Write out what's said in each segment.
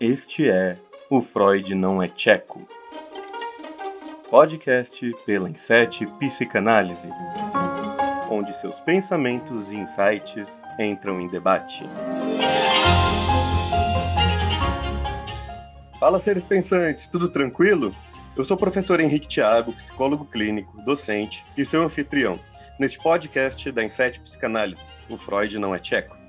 Este é O Freud Não é Tcheco. Podcast pela Inset Psicanálise, onde seus pensamentos e insights entram em debate. Fala, seres pensantes, tudo tranquilo? Eu sou o professor Henrique Thiago, psicólogo clínico, docente e seu anfitrião, neste podcast da Inset Psicanálise, O Freud Não é Tcheco.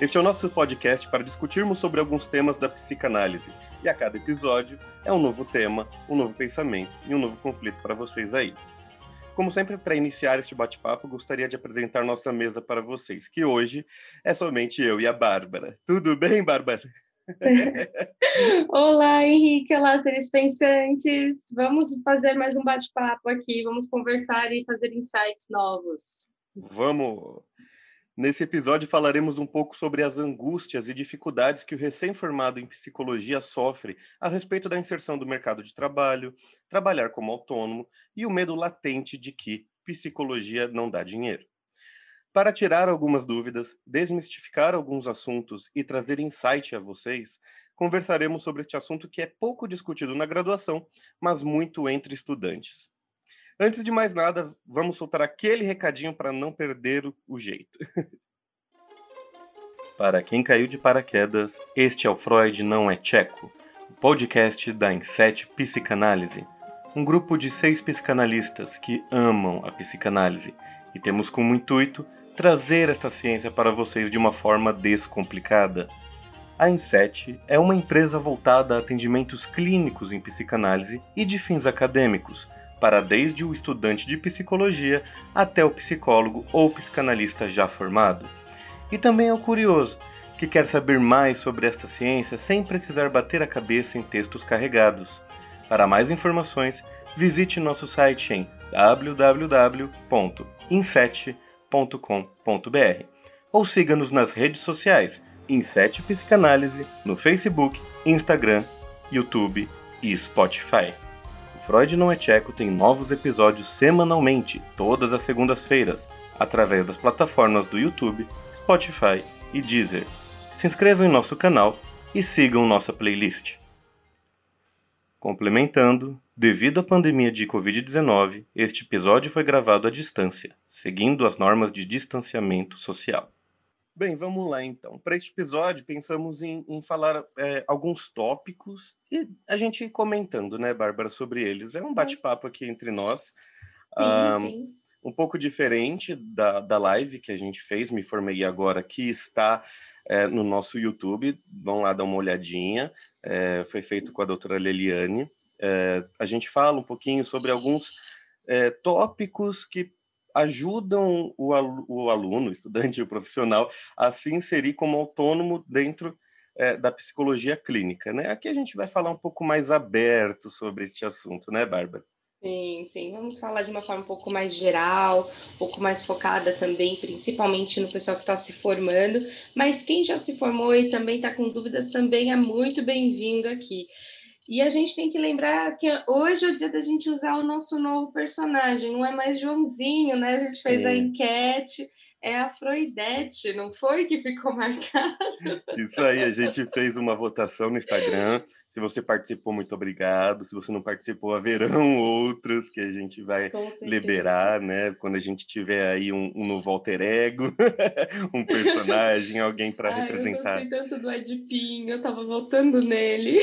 Este é o nosso podcast para discutirmos sobre alguns temas da psicanálise, e a cada episódio é um novo tema, um novo pensamento e um novo conflito para vocês aí. Como sempre, para iniciar este bate-papo, gostaria de apresentar nossa mesa para vocês, que hoje é somente eu e a Bárbara. Tudo bem, Bárbara? Olá, Henrique. Olá, seres pensantes. Vamos fazer mais um bate-papo aqui. Vamos conversar e fazer insights novos. Vamos! Nesse episódio falaremos um pouco sobre as angústias e dificuldades que o recém-formado em psicologia sofre a respeito da inserção do mercado de trabalho, trabalhar como autônomo e o medo latente de que psicologia não dá dinheiro. Para tirar algumas dúvidas, desmistificar alguns assuntos e trazer insight a vocês, conversaremos sobre este assunto que é pouco discutido na graduação, mas muito entre estudantes. Antes de mais nada, vamos soltar aquele recadinho para não perder o jeito. para quem caiu de paraquedas, este é o Freud Não é Tcheco, o podcast da Inset Psicanálise, um grupo de seis psicanalistas que amam a psicanálise e temos como intuito trazer esta ciência para vocês de uma forma descomplicada. A Inset é uma empresa voltada a atendimentos clínicos em psicanálise e de fins acadêmicos para desde o estudante de psicologia até o psicólogo ou psicanalista já formado. E também é o curioso, que quer saber mais sobre esta ciência sem precisar bater a cabeça em textos carregados. Para mais informações, visite nosso site em www.inset.com.br ou siga-nos nas redes sociais Inset Psicanálise no Facebook, Instagram, YouTube e Spotify. Freud Não é Tcheco tem novos episódios semanalmente, todas as segundas-feiras, através das plataformas do YouTube, Spotify e Deezer. Se inscrevam em nosso canal e sigam nossa playlist. Complementando, devido à pandemia de Covid-19, este episódio foi gravado à distância, seguindo as normas de distanciamento social. Bem, vamos lá então. Para este episódio, pensamos em, em falar é, alguns tópicos e a gente ir comentando, né, Bárbara, sobre eles. É um bate-papo aqui entre nós. Sim, ah, sim. Um pouco diferente da, da live que a gente fez, me formei agora, que está é, no nosso YouTube. Vão lá dar uma olhadinha. É, foi feito com a doutora Leliane. É, a gente fala um pouquinho sobre alguns é, tópicos que ajudam o, o aluno, o estudante, o profissional a se inserir como autônomo dentro é, da psicologia clínica, né? Aqui a gente vai falar um pouco mais aberto sobre este assunto, né, Bárbara? Sim, sim. Vamos falar de uma forma um pouco mais geral, um pouco mais focada também, principalmente no pessoal que está se formando. Mas quem já se formou e também está com dúvidas também é muito bem-vindo aqui. E a gente tem que lembrar que hoje é o dia da gente usar o nosso novo personagem, não é mais Joãozinho, né? A gente fez a enquete é a Freudete, não foi que ficou marcado? Isso aí, a gente fez uma votação no Instagram. Se você participou, muito obrigado. Se você não participou, haverão outras que a gente vai liberar, né? Quando a gente tiver aí um, um novo alter ego, um personagem, alguém para representar. Eu gostei tanto do Edipinho, eu tava votando nele.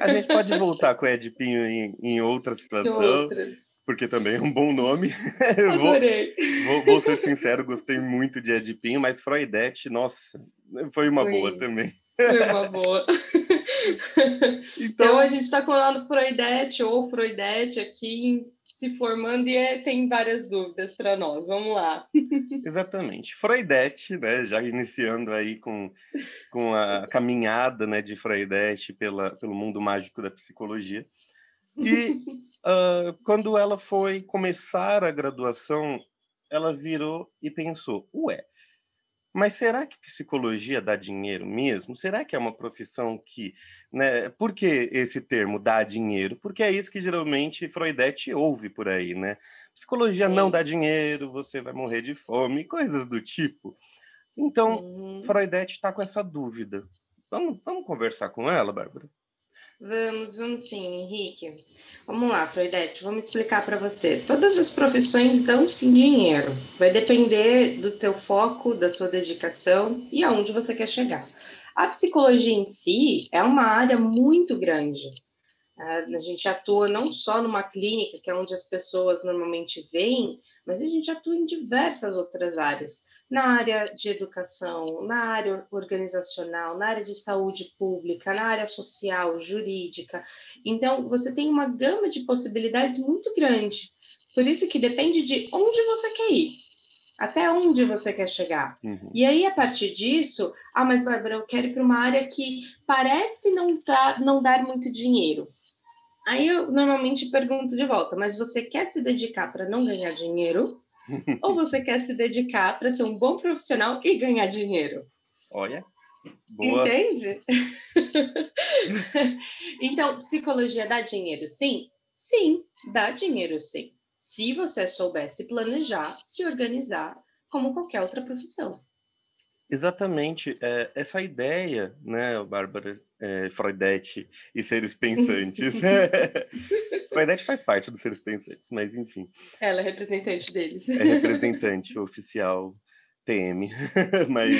A gente pode voltar com o Edipinho em, em outra situação. Em outras porque também é um bom nome. Adorei. vou, vou, vou, ser sincero, gostei muito de Edipinho, mas Freudete, nossa, foi uma foi. boa também. Foi uma boa. então, então a gente está colando Freudete ou Freudete aqui se formando e é, tem várias dúvidas para nós. Vamos lá. Exatamente. Freudete, né, já iniciando aí com, com a caminhada né, de Freudete pela, pelo mundo mágico da psicologia. E uh, quando ela foi começar a graduação, ela virou e pensou: ué, mas será que psicologia dá dinheiro mesmo? Será que é uma profissão que. Né? Por que esse termo dá dinheiro? Porque é isso que geralmente Freudete ouve por aí, né? Psicologia Sim. não dá dinheiro, você vai morrer de fome, coisas do tipo. Então, uhum. Freudete está com essa dúvida. Vamos, vamos conversar com ela, Bárbara? Vamos, vamos sim, Henrique. Vamos lá, Freudete, vamos explicar para você. Todas as profissões dão sim dinheiro. Vai depender do teu foco, da tua dedicação e aonde você quer chegar. A psicologia em si é uma área muito grande. A gente atua não só numa clínica, que é onde as pessoas normalmente vêm, mas a gente atua em diversas outras áreas na área de educação, na área organizacional, na área de saúde pública, na área social, jurídica. Então, você tem uma gama de possibilidades muito grande. Por isso que depende de onde você quer ir, até onde você quer chegar. Uhum. E aí, a partir disso, ah, mas Bárbara, eu quero ir para uma área que parece não, tá, não dar muito dinheiro. Aí eu normalmente pergunto de volta, mas você quer se dedicar para não ganhar dinheiro? Ou você quer se dedicar para ser um bom profissional e ganhar dinheiro? Olha. Boa. Entende? então, psicologia dá dinheiro, sim? Sim, dá dinheiro, sim. Se você soubesse planejar, se organizar, como qualquer outra profissão. Exatamente. É, essa ideia, né, Bárbara é, Freudete e seres pensantes. Freudete faz parte dos seres pensantes, mas enfim. Ela é representante deles. É representante oficial TM, mas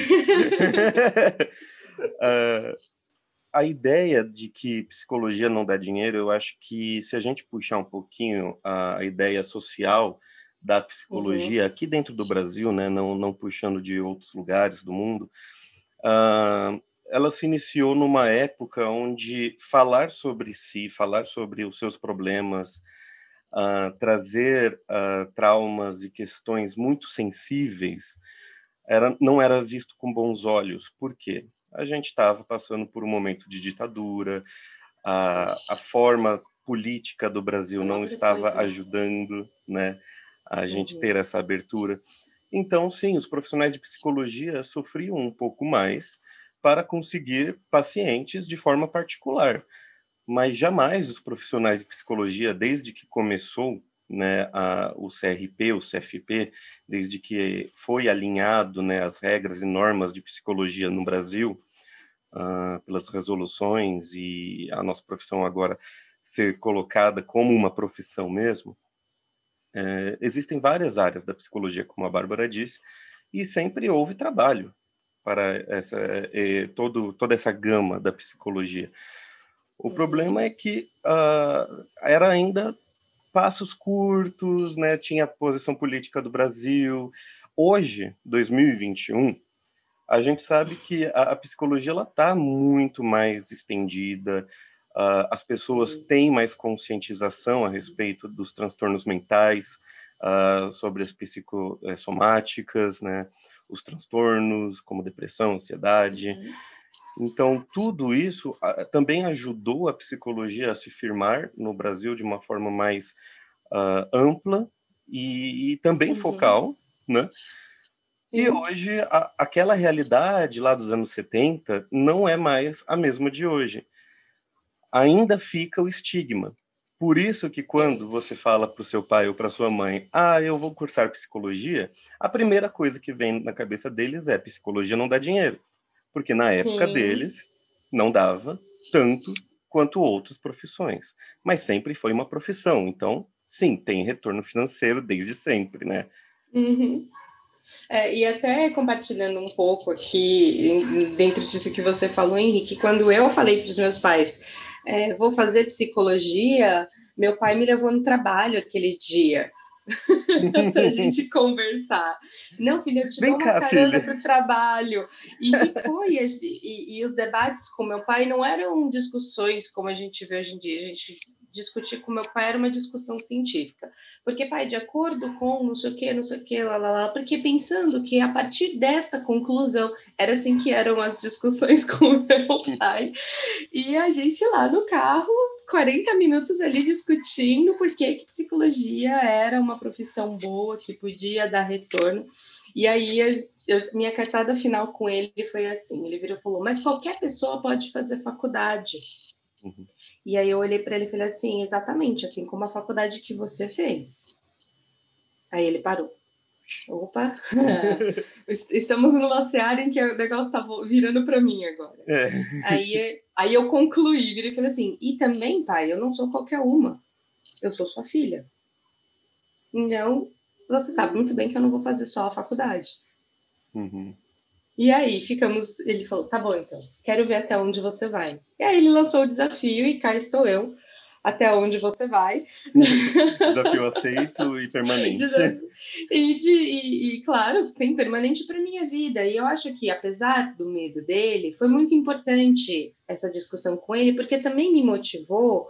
uh, a ideia de que psicologia não dá dinheiro, eu acho que se a gente puxar um pouquinho a, a ideia social da psicologia uhum. aqui dentro do Brasil, né, não, não puxando de outros lugares do mundo, uh, ela se iniciou numa época onde falar sobre si, falar sobre os seus problemas, uh, trazer uh, traumas e questões muito sensíveis, era, não era visto com bons olhos. Por quê? A gente estava passando por um momento de ditadura, a, a forma política do Brasil não estava ajudando, né? a gente uhum. ter essa abertura. Então, sim, os profissionais de psicologia sofriam um pouco mais para conseguir pacientes de forma particular, mas jamais os profissionais de psicologia, desde que começou né, a, o CRP, o CFP, desde que foi alinhado né, as regras e normas de psicologia no Brasil, uh, pelas resoluções e a nossa profissão agora ser colocada como uma profissão mesmo, é, existem várias áreas da psicologia, como a Bárbara disse, e sempre houve trabalho para essa, é, todo, toda essa gama da psicologia. O problema é que uh, era ainda passos curtos, né? tinha a posição política do Brasil. Hoje, 2021, a gente sabe que a, a psicologia está muito mais estendida, Uh, as pessoas têm mais conscientização a respeito dos transtornos mentais, uh, sobre as psicossomáticas, né, os transtornos como depressão, ansiedade. Uhum. Então, tudo isso uh, também ajudou a psicologia a se firmar no Brasil de uma forma mais ampla e, e também uhum. focal, né? Sim. E hoje, a, aquela realidade lá dos anos 70 não é mais a mesma de hoje ainda fica o estigma. Por isso que quando você fala para o seu pai ou para sua mãe, ah, eu vou cursar psicologia, a primeira coisa que vem na cabeça deles é psicologia não dá dinheiro, porque na Sim. época deles não dava tanto quanto outras profissões, mas sempre foi uma profissão. Então, sim, tem retorno financeiro desde sempre, né? Uhum. É, e até compartilhando um pouco aqui, dentro disso que você falou, Henrique, quando eu falei para os meus pais, é, vou fazer psicologia, meu pai me levou no trabalho aquele dia. para a gente conversar. Não, filha, eu te Vem dou uma cá, carona para o trabalho. E foi, e, e, os debates com meu pai não eram discussões como a gente vê hoje em dia. A gente discutir com meu pai era uma discussão científica. Porque, pai, de acordo com não sei o que, não sei o que, lá, lá, lá, porque pensando que a partir desta conclusão, era assim que eram as discussões com meu pai. E a gente lá no carro, 40 minutos ali discutindo por que, que psicologia era uma profissão boa, que podia dar retorno. E aí, minha cartada final com ele foi assim: ele virou e falou, mas qualquer pessoa pode fazer faculdade. Uhum. E aí eu olhei para ele e falei assim, exatamente, assim como a faculdade que você fez. Aí ele parou. Opa! Estamos numa seara em que o negócio está virando para mim agora. É. Aí, aí eu concluí, virei e falei assim: e também, pai, eu não sou qualquer uma. Eu sou sua filha. Então, você sabe muito bem que eu não vou fazer só a faculdade. Uhum. E aí ficamos. Ele falou: tá bom, então, quero ver até onde você vai. E aí ele lançou o desafio e cá estou eu até onde você vai. Desafio aceito e permanente. E, de, e, e claro, sim, permanente para minha vida. E eu acho que, apesar do medo dele, foi muito importante essa discussão com ele, porque também me motivou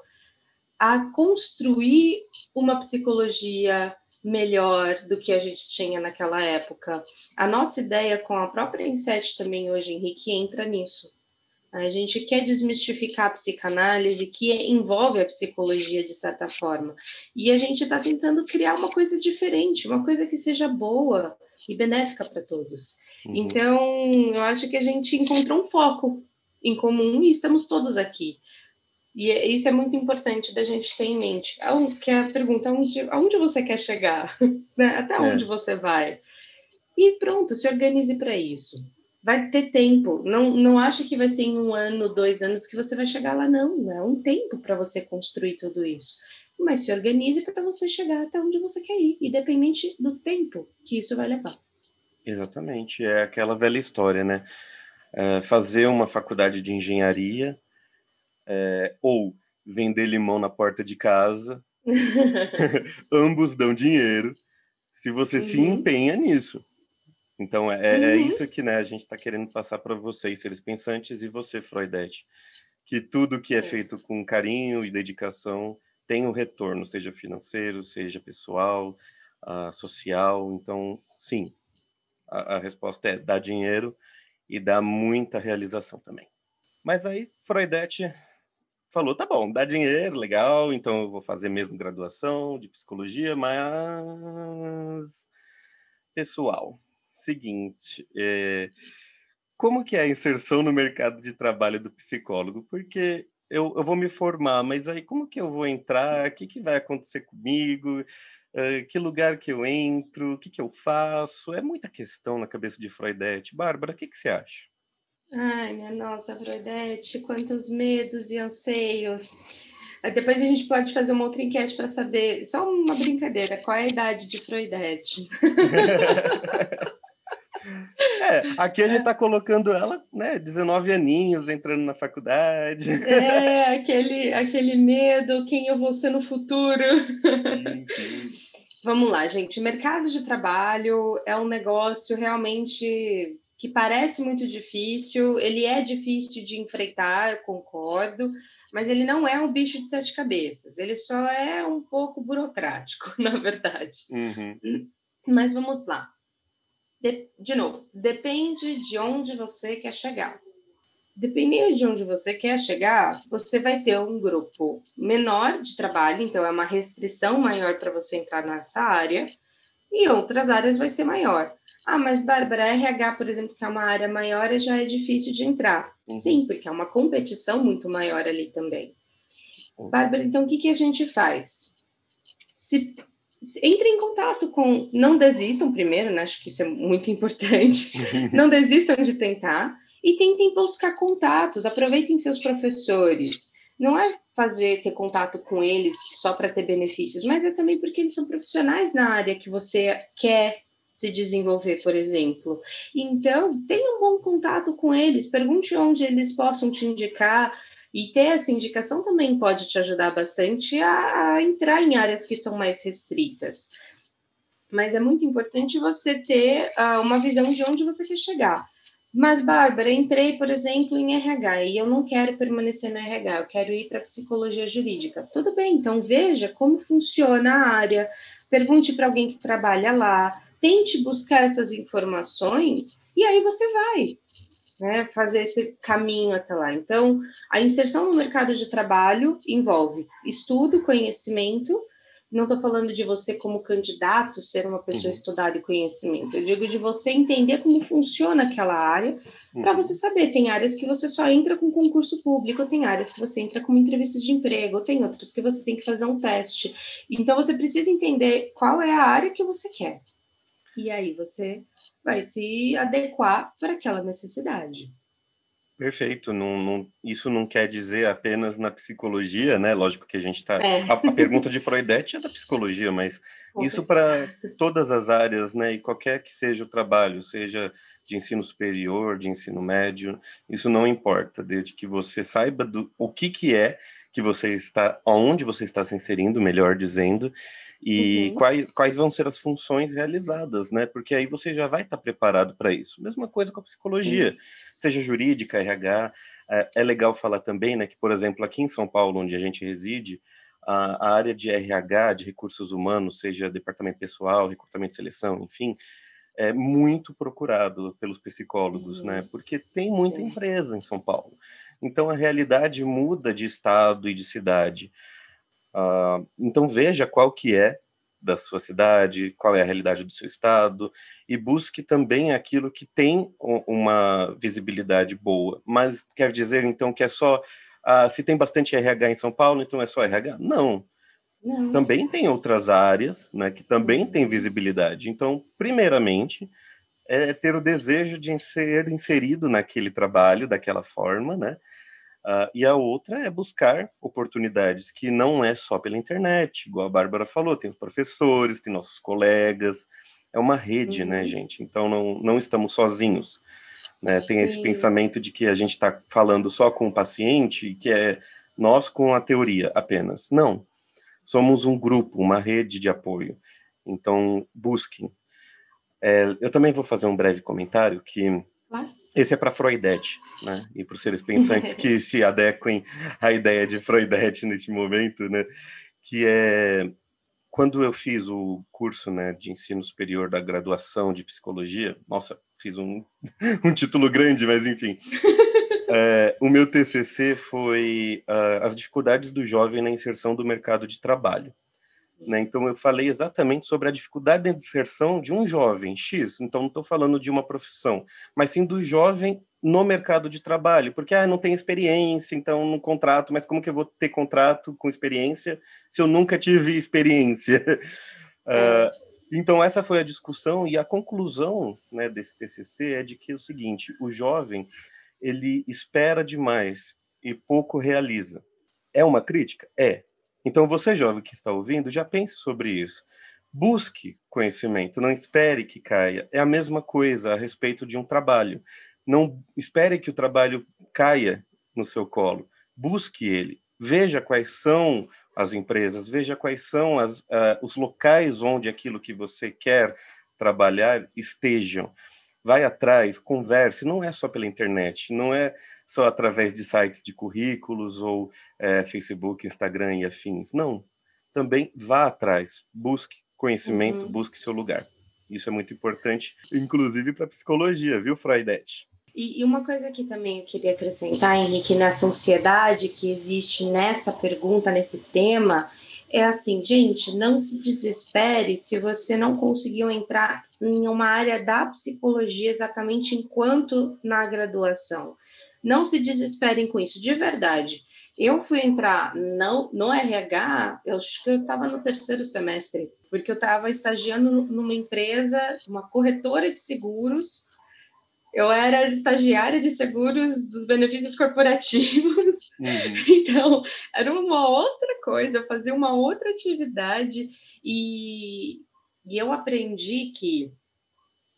a construir uma psicologia melhor do que a gente tinha naquela época. A nossa ideia com a própria Inset também hoje, Henrique, entra nisso a gente quer desmistificar a psicanálise, que envolve a psicologia de certa forma. E a gente está tentando criar uma coisa diferente, uma coisa que seja boa e benéfica para todos. Uhum. Então, eu acho que a gente encontrou um foco em comum e estamos todos aqui. E é, isso é muito importante da gente ter em mente. Que é a pergunta, aonde, aonde você quer chegar? Né? Até onde é. você vai? E pronto, se organize para isso vai ter tempo. Não, não acha que vai ser em um ano, dois anos que você vai chegar lá, não. É um tempo para você construir tudo isso. Mas se organize para você chegar até onde você quer ir, independente do tempo que isso vai levar. Exatamente. É aquela velha história, né? É fazer uma faculdade de engenharia é, ou vender limão na porta de casa. Ambos dão dinheiro se você uhum. se empenha nisso. Então, é, é, é uhum. isso que né, a gente está querendo passar para vocês, seres pensantes, e você, Freudete. Que tudo que é feito com carinho e dedicação tem um retorno, seja financeiro, seja pessoal, uh, social. Então, sim, a, a resposta é dá dinheiro e dá muita realização também. Mas aí, Freudete falou: tá bom, dá dinheiro, legal, então eu vou fazer mesmo graduação de psicologia, mas. Pessoal, seguinte, é, como que é a inserção no mercado de trabalho do psicólogo? Porque eu, eu vou me formar, mas aí como que eu vou entrar? O que, que vai acontecer comigo? Uh, que lugar que eu entro? O que, que eu faço? É muita questão na cabeça de Freudete. Bárbara, o que, que você acha? Ai, minha nossa, Freudete, quantos medos e anseios. Depois a gente pode fazer uma outra enquete para saber, só uma brincadeira, qual é a idade de Freudete? É, aqui a gente está colocando ela, né, 19 aninhos, entrando na faculdade. É, aquele, aquele medo, quem eu vou ser no futuro. Sim, sim. Vamos lá, gente. Mercado de trabalho é um negócio realmente que parece muito difícil, ele é difícil de enfrentar, eu concordo, mas ele não é um bicho de sete cabeças, ele só é um pouco burocrático, na verdade. Uhum. Mas vamos lá. De, de novo, depende de onde você quer chegar. Dependendo de onde você quer chegar, você vai ter um grupo menor de trabalho, então é uma restrição maior para você entrar nessa área, e outras áreas vai ser maior. Ah, mas Bárbara, RH, por exemplo, que é uma área maior, já é difícil de entrar. Uhum. Sim, porque é uma competição muito maior ali também. Uhum. Bárbara, então o que, que a gente faz? Se entre em contato com. Não desistam primeiro, né? Acho que isso é muito importante. não desistam de tentar e tentem buscar contatos, aproveitem seus professores. Não é fazer ter contato com eles só para ter benefícios, mas é também porque eles são profissionais na área que você quer se desenvolver, por exemplo. Então, tenha um bom contato com eles, pergunte onde eles possam te indicar, e ter essa indicação também pode te ajudar bastante a, entrar em áreas que são mais restritas. Mas é muito importante você ter uh, uma visão de onde você quer chegar. Mas, Bárbara, entrei, por exemplo, em RH e eu não quero permanecer no RH, eu quero ir para psicologia jurídica. Tudo bem, então veja como funciona a área, pergunte para alguém que trabalha lá, tente buscar essas informações e aí você vai né, fazer esse caminho até lá. Então, a inserção no mercado de trabalho envolve estudo, conhecimento. Não estou falando de você como candidato ser uma pessoa uhum. estudada e conhecimento. Eu digo de você entender como funciona aquela área, uhum. para você saber. Tem áreas que você só entra com concurso público, tem áreas que você entra com entrevistas de emprego, tem outras que você tem que fazer um teste. Então, você precisa entender qual é a área que você quer. e aí você vai se adequar para aquela necessidade. Perfeito. Não, não, isso não quer dizer apenas na psicologia, né? Lógico que a gente está. É. A, a, pergunta de Freudete é da psicologia, mas isso para todas as áreas, né? E qualquer que seja o trabalho, seja de ensino superior, de ensino médio, isso não importa, desde que você saiba do, o que, que é que você está, aonde você está se inserindo, melhor dizendo, e uhum. quais, quais vão ser as funções realizadas, né? Porque aí você já vai estar preparado para isso. Mesma coisa com a psicologia, uhum. seja jurídica, RH. É, é, legal falar também, né, que, por exemplo, aqui em São Paulo, onde a gente reside, a, área de RH, de recursos humanos, seja departamento pessoal, recrutamento e seleção, enfim, é muito procurado pelos psicólogos, né? uhum. né? Porque tem muita Sim. empresa em São Paulo. Então a realidade muda de estado e de cidade. Uh, então veja qual que é da sua cidade, qual é a realidade do seu estado e busque também aquilo que tem uma visibilidade boa. Mas quer dizer então que é só uh, se tem bastante RH em São Paulo, então é só RH? Não. Não. Também tem outras áreas, né, que também uhum. têm visibilidade. Então, primeiramente, é ter o desejo de ser inserido naquele trabalho daquela forma, né? Uh, e a outra é buscar oportunidades que não é só pela internet, igual a Bárbara falou, tem os professores, tem nossos colegas, é uma rede, né, uhum. né, gente? Então não, não estamos sozinhos. Né? Tem Sim. esse pensamento de que a gente está falando só com o paciente, que é nós com a teoria apenas. Não. Somos um grupo, uma rede de apoio. Então, busquem. É, eu também vou fazer um breve comentário que claro. Esse é para Freudete, né? E para os seres pensantes que se adequem à ideia de Freudete neste momento, né? Que é quando eu fiz o curso né, de ensino superior da graduação de psicologia, nossa, fiz um, um título grande, mas enfim. É, o meu TCC foi uh, as dificuldades do jovem na inserção do mercado de trabalho. Né? Então, eu falei exatamente sobre a dificuldade de inserção de um jovem X. Então, não estou falando de uma profissão, mas sim do jovem no mercado de trabalho, porque ah, não tem experiência, então no contrato, mas como que eu vou ter contrato com experiência se eu nunca tive experiência? uh, então, essa foi a discussão e a conclusão né, desse TCC é de que é o seguinte: o jovem ele espera demais e pouco realiza. É uma crítica? É, então, você, jovem que está ouvindo, já pense sobre isso. Busque conhecimento, não espere que caia. É a mesma coisa a respeito de um trabalho. Não espere que o trabalho caia no seu colo. Busque ele. Veja quais são as empresas, veja quais são as, uh, os locais onde aquilo que você quer trabalhar estejam vai atrás, converse, não é só pela internet, não é só através de sites de currículos ou é, Facebook, Instagram e afins, não. Também vá atrás, busque conhecimento, uhum. busque seu lugar. Isso é muito importante, inclusive para psicologia, viu, Freudete? E, e, uma coisa que também eu queria acrescentar, Henrique, nessa ansiedade que existe nessa pergunta, nesse tema, é assim, gente, não se desespere se você não conseguiu entrar em uma área da psicologia exatamente enquanto na graduação. Não se desesperem com isso, de verdade. Eu fui entrar no, no RH, eu acho que eu estava no terceiro semestre, porque eu estava estagiando numa empresa, uma corretora de seguros, eu era estagiária de seguros dos benefícios corporativos, uhum. então era uma outra coisa, fazer uma outra atividade e, e eu aprendi que,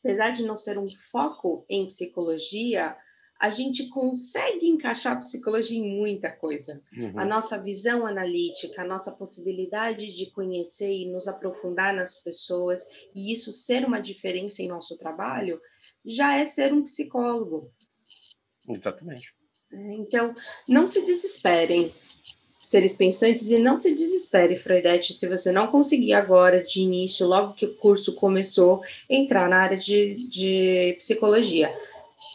apesar de não ser um foco em psicologia, a gente consegue encaixar a psicologia em muita coisa. Uhum. A nossa visão analítica, a nossa possibilidade de conhecer e nos aprofundar nas pessoas, e isso ser uma diferença em nosso trabalho, já é ser um psicólogo. Exatamente. É, então, não se desesperem, seres pensantes, e não se desespere, Freudete, se você não conseguir agora, de início, logo que o curso começou, entrar na área de, de psicologia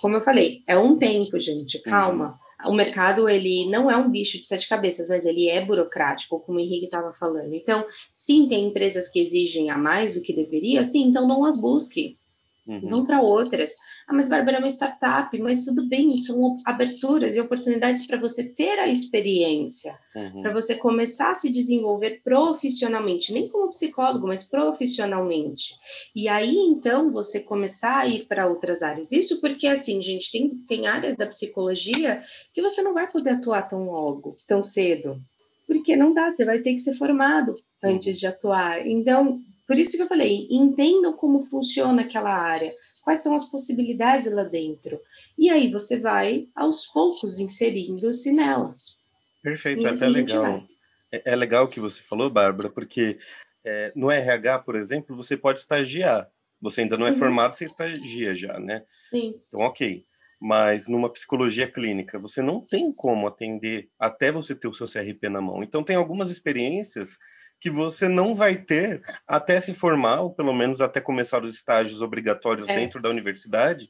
como eu falei, é um tempo, gente, calma. O mercado, ele não é um bicho de sete cabeças, mas ele é burocrático, como o Henrique estava falando. Então, sim, tem empresas que exigem a mais do que deveria, sim, então não as busque. Uhum. Vão para outras. Ah, mas Bárbara é uma startup, mas tudo bem, são aberturas e oportunidades para você ter a experiência, uhum. para você começar a se desenvolver profissionalmente, nem como psicólogo, mas profissionalmente. E aí, então, você começar a ir para outras áreas. Isso porque, assim, gente, tem, tem áreas da psicologia que você não vai poder atuar tão logo, tão cedo. Porque não dá, você vai ter que ser formado antes de atuar. Então, por isso que eu falei, entendam como funciona aquela área, quais são as possibilidades lá dentro. E aí você vai, aos poucos, inserindo-se nelas. Perfeito, até legal. É, é, legal o que você falou, Bárbara, porque é, no RH, por exemplo, você pode estagiar. Você ainda não é uhum. formado, você estagia já, né? Sim. Então, ok. Mas numa psicologia clínica, você não tem como atender até você ter o seu CRP na mão. Então, tem algumas experiências que você não vai ter até se formar, ou pelo menos até começar os estágios obrigatórios é. dentro da universidade.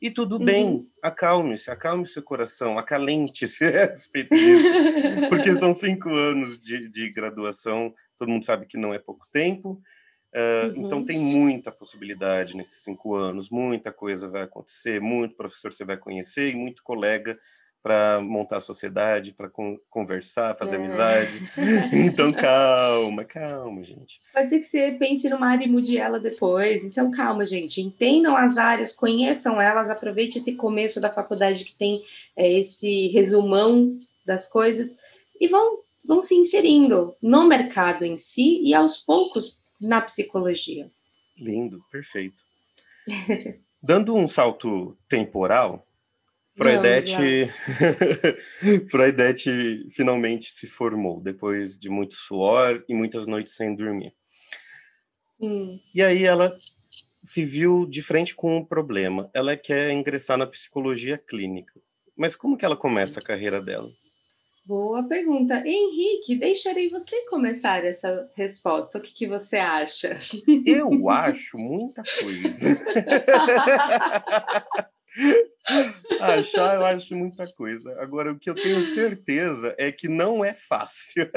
E tudo uhum. bem, acalme-se, acalme seu coração, acalente-se a respeito disso, porque são cinco anos de, de, graduação, todo mundo sabe que não é pouco tempo, uh, uhum. então tem muita possibilidade nesses cinco anos, muita coisa vai acontecer, muito professor você vai conhecer e muito colega para montar a sociedade, para con conversar, fazer é. amizade. Então, calma, calma, gente. Pode ser que você pense numa área e mude ela depois. Então, calma, gente. Entendam as áreas, conheçam elas, aproveite esse começo da faculdade que tem é, esse resumão das coisas e vão, vão se inserindo no mercado em si e aos poucos na psicologia. Lindo, perfeito. Dando um salto temporal, Freudete, Freudete finalmente se formou depois de muito suor e muitas noites sem dormir. Hum. E aí ela se viu de frente com um problema. Ela quer ingressar na psicologia clínica. Mas como que ela começa a carreira dela? Boa pergunta. Henrique, deixarei você começar essa resposta. O que, que você acha? Eu acho muita coisa. Achar, eu acho muita coisa. Agora, o que eu tenho certeza é que não é fácil.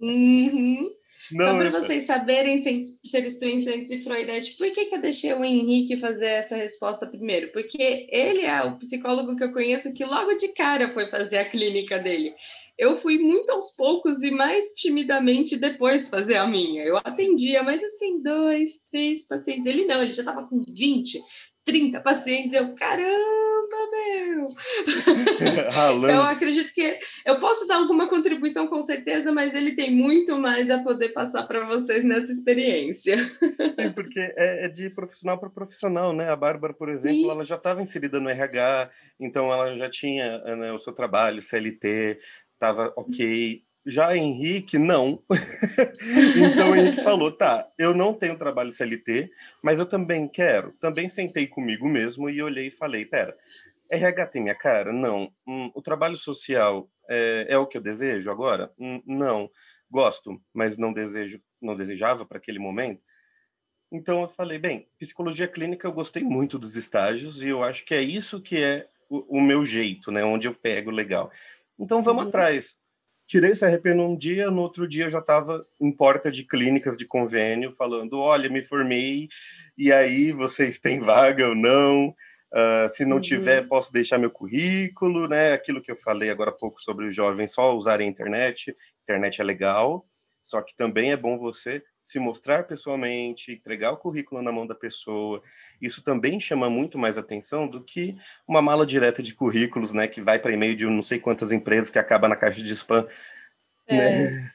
Uhum. Não Só para é vocês saberem, sem ser experiências e Freudete, por que, que eu deixei o Henrique fazer essa resposta primeiro? Porque ele é o psicólogo que eu conheço que logo de cara foi fazer a clínica dele. Eu fui muito aos poucos e mais timidamente depois fazer a minha. Eu atendia, mas assim, dois, três pacientes. Ele não, ele já estava com 20. 30 pacientes. Eu, caramba, meu! eu acredito que eu posso dar alguma contribuição com certeza, mas ele tem muito mais a poder passar para vocês nessa experiência. Sim, porque é, é de profissional para profissional, né? A Bárbara, por exemplo, Sim. ela já estava inserida no RH, então ela já tinha né, o seu trabalho, CLT, estava ok já Henrique, não. então Henrique falou: tá, eu não tenho trabalho CLT, mas eu também quero. Também sentei comigo mesmo e olhei e falei: pera, RH tem minha cara? Não. Hum, o trabalho social é, é, o que eu desejo agora? Hum, não. Gosto, mas não desejo, não desejava para aquele momento. Então eu falei: bem, psicologia clínica eu gostei muito dos estágios e eu acho que é isso que é o, o meu jeito, né? Onde eu pego legal. Então vamos uhum. atrás tirei esse RP num dia, no outro dia eu já estava em porta de clínicas de convênio, falando: olha, me formei, e aí vocês têm vaga ou não? Uh, se não uhum. tiver, posso deixar meu currículo, né? Aquilo que eu falei agora há pouco sobre os jovens só usarem a internet. Internet é legal, só que também é bom você se mostrar pessoalmente, entregar o currículo na mão da pessoa. Isso também chama muito mais atenção do que uma mala direta de currículos, né, que vai para e-mail de não sei quantas empresas que acaba na caixa de spam. É. Né?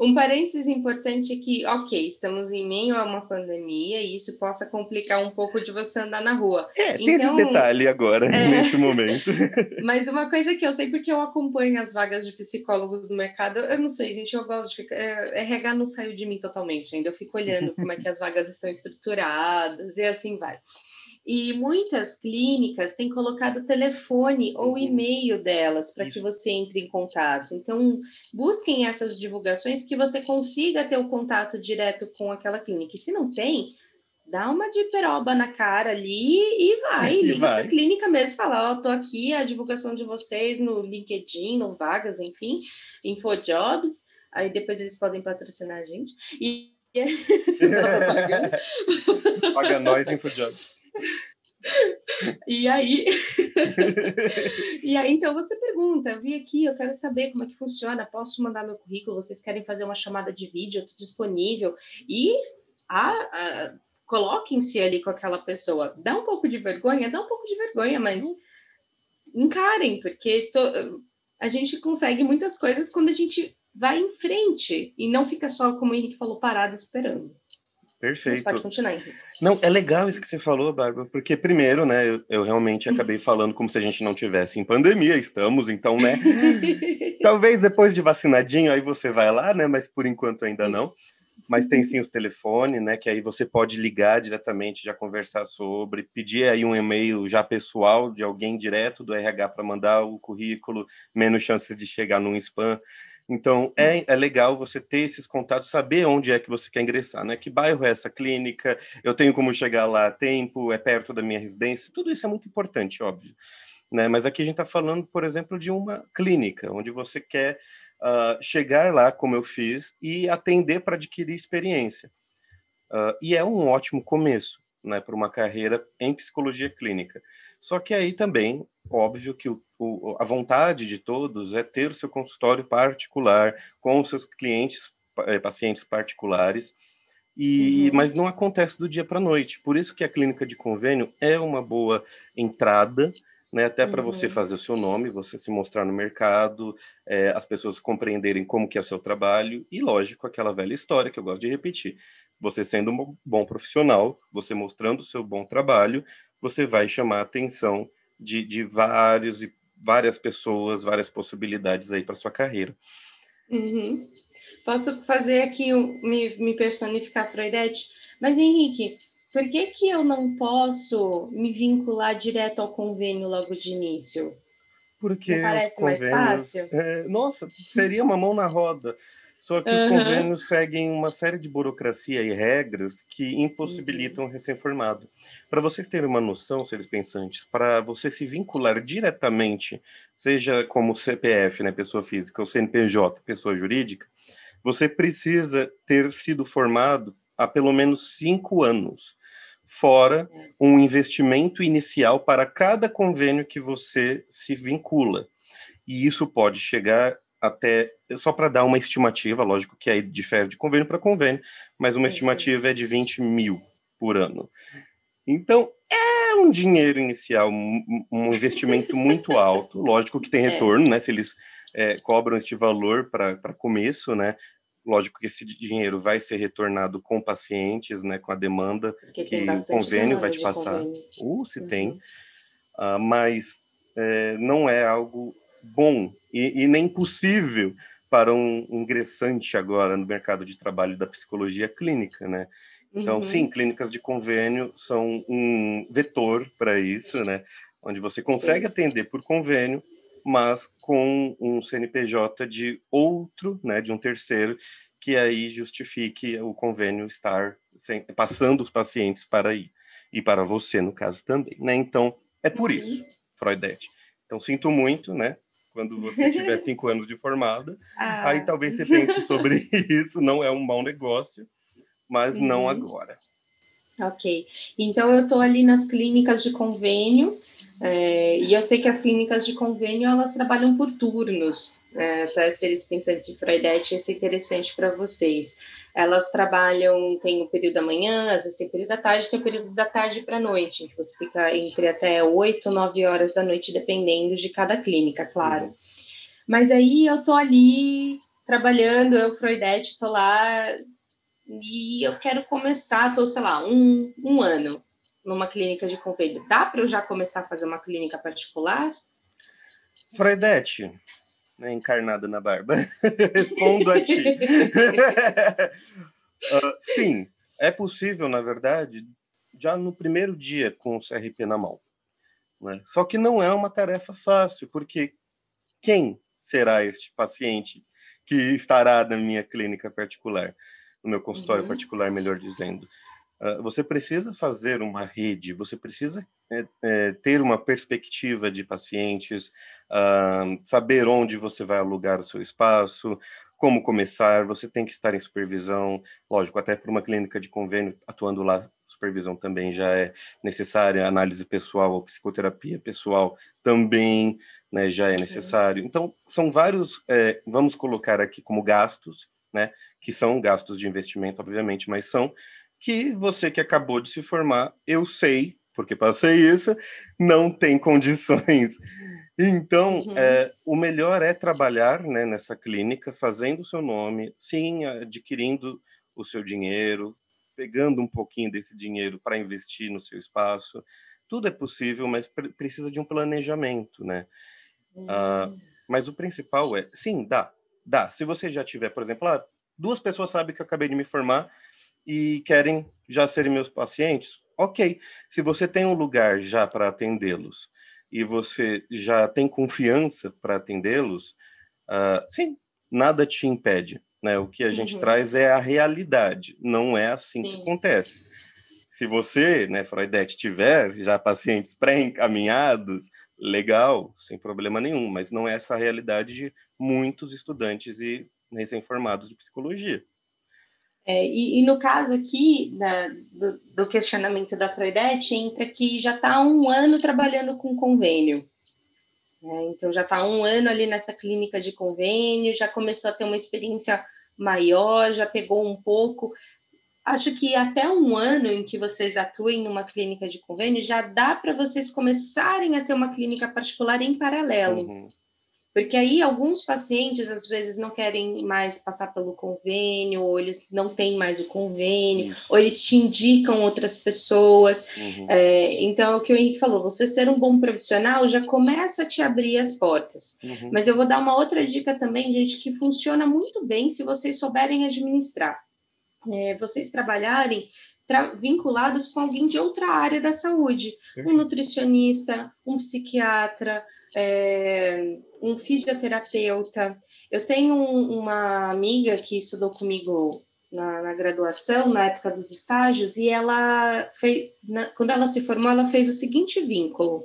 Um parênteses importante é que, ok, estamos em meio a uma pandemia e isso possa complicar um pouco de você andar na rua. É, tem então, esse detalhe agora, é... nesse momento. Mas uma coisa que eu sei, porque eu acompanho as vagas de psicólogos no mercado, eu não sei, gente, eu gosto de ficar. É, RH não saiu de mim totalmente ainda, eu fico olhando como é que as vagas estão estruturadas e assim vai. E muitas clínicas têm colocado telefone ou uhum. e-mail delas para que você entre em contato. Então, busquem essas divulgações que você consiga ter o contato direto com aquela clínica. E se não tem, dá uma de peroba na cara ali e vai, e liga para a clínica mesmo, fala, ó, oh, tô aqui, a divulgação de vocês no LinkedIn, no Vagas, enfim, InfoJobs, aí depois eles podem patrocinar a gente. E Paga nós, InfoJobs. E aí, e aí, então você pergunta, eu vim aqui, eu quero saber como é que funciona, posso mandar meu currículo, vocês querem fazer uma chamada de vídeo, disponível, e a, a coloquem-se ali com aquela pessoa. Dá um pouco de vergonha, dá um pouco de vergonha, mas encarem, porque to, a gente consegue muitas coisas quando a gente vai em frente e não fica só, como o Henrique falou, parado esperando. Perfeito. pode continuar, Henrique. Não, é legal isso que você falou, Bárbara, porque primeiro, né, eu, eu realmente acabei falando como se a gente não tivesse em pandemia, estamos, então, né? Talvez depois de vacinadinho aí você vai lá, né? Mas por enquanto ainda não. Mas tem sim os telefones, né? Que aí você pode ligar diretamente, já conversar sobre, pedir aí um e-mail já pessoal de alguém direto do RH para mandar o currículo, menos chances de chegar num spam. Então, é, é legal você ter esses contatos, saber onde é que você quer ingressar, né? Que bairro é essa clínica, eu tenho como chegar lá a tempo, é perto da minha residência, tudo isso é muito importante, óbvio. Né? Mas aqui a gente está falando, por exemplo, de uma clínica, onde você quer uh, chegar lá, como eu fiz, e atender para adquirir experiência. Uh, e é um ótimo começo né, para uma carreira em psicologia clínica. Só que aí também, óbvio que o, o, a vontade de todos é ter o seu consultório particular com os seus clientes, eh, pacientes particulares, e, uhum. mas não acontece do dia para a noite. Por isso que a clínica de convênio é uma boa entrada, né, até para uhum. você fazer o seu nome, você se mostrar no mercado, é, as pessoas compreenderem como que é o seu trabalho, e lógico, aquela velha história que eu gosto de repetir. Você sendo um bom profissional, você mostrando o seu bom trabalho, você vai chamar a atenção de, de vários e várias pessoas, várias possibilidades aí para sua carreira. Uhum. Posso fazer aqui, me, me personificar Freudete? Mas, Henrique, por que, que eu não posso me vincular direto ao convênio logo de início? Porque não parece mais fácil? É, nossa, seria uma mão na roda. Só que uhum. os convênios seguem uma série de burocracia e regras que impossibilitam uhum. o recém-formado. Para vocês terem uma noção, seres pensantes, para você se vincular diretamente, seja como CPF, né, pessoa física, ou CNPJ, pessoa jurídica, você precisa ter sido formado há pelo menos cinco anos, fora é. um investimento inicial para cada convênio que você se vincula. E isso pode chegar até, só para dar uma estimativa, lógico que aí difere de convênio para convênio, mas uma estimativa é de 20 mil por ano. Então, é um dinheiro inicial, um, investimento muito alto, lógico que tem é. retorno, é. né, se eles é, cobram este valor para começo, né, Lógico que esse dinheiro vai ser retornado com pacientes, né, com a demanda Porque que o convênio vai te passar. Uh, se uhum. tem. Uh, mas é, não é algo bom e, e nem possível para um ingressante agora no mercado de trabalho da psicologia clínica, né? Então, uhum. sim, clínicas de convênio são um vetor para isso, né? Onde você consegue atender por convênio, mas com um CNPJ de outro, né, de um terceiro, que aí justifique o convênio estar sem, passando os pacientes para aí, e para você, no caso, também, né? Então, é por uhum. isso, Freudete. Então, sinto muito, né? Quando você tiver cinco anos de formada, ah. aí talvez você pense sobre isso, não é um mau negócio, mas uhum. não agora. Ok. Então, eu estou ali nas clínicas de convênio, é, e eu sei que as clínicas de convênio, elas trabalham por turnos, é, para seres pensantes de Freudete, isso é interessante para vocês. Elas trabalham, tem o período da manhã, às vezes tem o período da tarde, tem o período da tarde para a noite, que você fica entre até 8, 9 horas da noite, dependendo de cada clínica, claro. Mas aí eu tô ali trabalhando, eu, Freudete, tô lá e eu quero começar, estou, sei lá, um, um ano numa clínica de convênio. Dá para eu já começar a fazer uma clínica particular? Freudete, né, encarnada na barba, respondo a ti. uh, sim, é possível, na verdade, já no primeiro dia com o CRP na mão. Né? Só que não é uma tarefa fácil, porque quem será este paciente que estará na minha clínica particular? No meu consultório uhum. particular, melhor dizendo. Uh, você precisa fazer uma rede, você precisa é, é, ter uma perspectiva de pacientes, uh, saber onde você vai alugar o seu espaço, como começar, você tem que estar em supervisão, lógico, até para uma clínica de convênio atuando lá supervisão também já é necessária, análise pessoal ou psicoterapia pessoal também né, já é necessário. Então, são vários, é, vamos colocar aqui como gastos, né, que são gastos de investimento, obviamente, mas são que você que acabou de se formar, eu sei, porque passei isso, não tem condições. Então, uhum. é, o melhor é trabalhar né, nessa clínica, fazendo o seu nome, sim, adquirindo o seu dinheiro, pegando um pouquinho desse dinheiro para investir no seu espaço. Tudo é possível, mas pre precisa de um planejamento, né? Uhum. Uh, mas o principal é, sim, dá, dá. Se você já tiver, por exemplo, ah, duas pessoas sabem que eu acabei de me formar e querem já serem meus pacientes, ok. Se você tem um lugar já para atendê-los e você já tem confiança para atendê-los, uh, sim, nada te impede. Né? O que a gente uhum. traz é a realidade, não é assim Sim. que acontece. Se você, né, Freudete, tiver já pacientes pré-encaminhados, legal, sem problema nenhum, mas não é essa a realidade de muitos estudantes e recém-formados de psicologia. É, e, e, no caso aqui da, do, do, questionamento da Freudete, entra que já está um ano trabalhando com convênio. É, então já está um ano ali nessa clínica de convênio, já começou a ter uma experiência maior, já pegou um pouco. Acho que até um ano em que vocês atuem numa clínica de convênio, já dá para vocês começarem a ter uma clínica particular em paralelo. Uhum. Porque aí alguns pacientes às vezes não querem mais passar pelo convênio, ou eles não têm mais o convênio, Isso. ou eles te indicam outras pessoas. Uhum. É, então, é o que o Henrique falou, você ser um bom profissional já começa a te abrir as portas. Uhum. Mas eu vou dar uma outra dica também, gente, que funciona muito bem se vocês souberem administrar. É, vocês trabalharem vinculados com alguém de outra área da saúde, um nutricionista, um psiquiatra, é, um fisioterapeuta. Eu tenho um, uma amiga que estudou comigo na, na, graduação, na época dos estágios, e ela fez, na, quando ela se formou, ela fez o seguinte vínculo.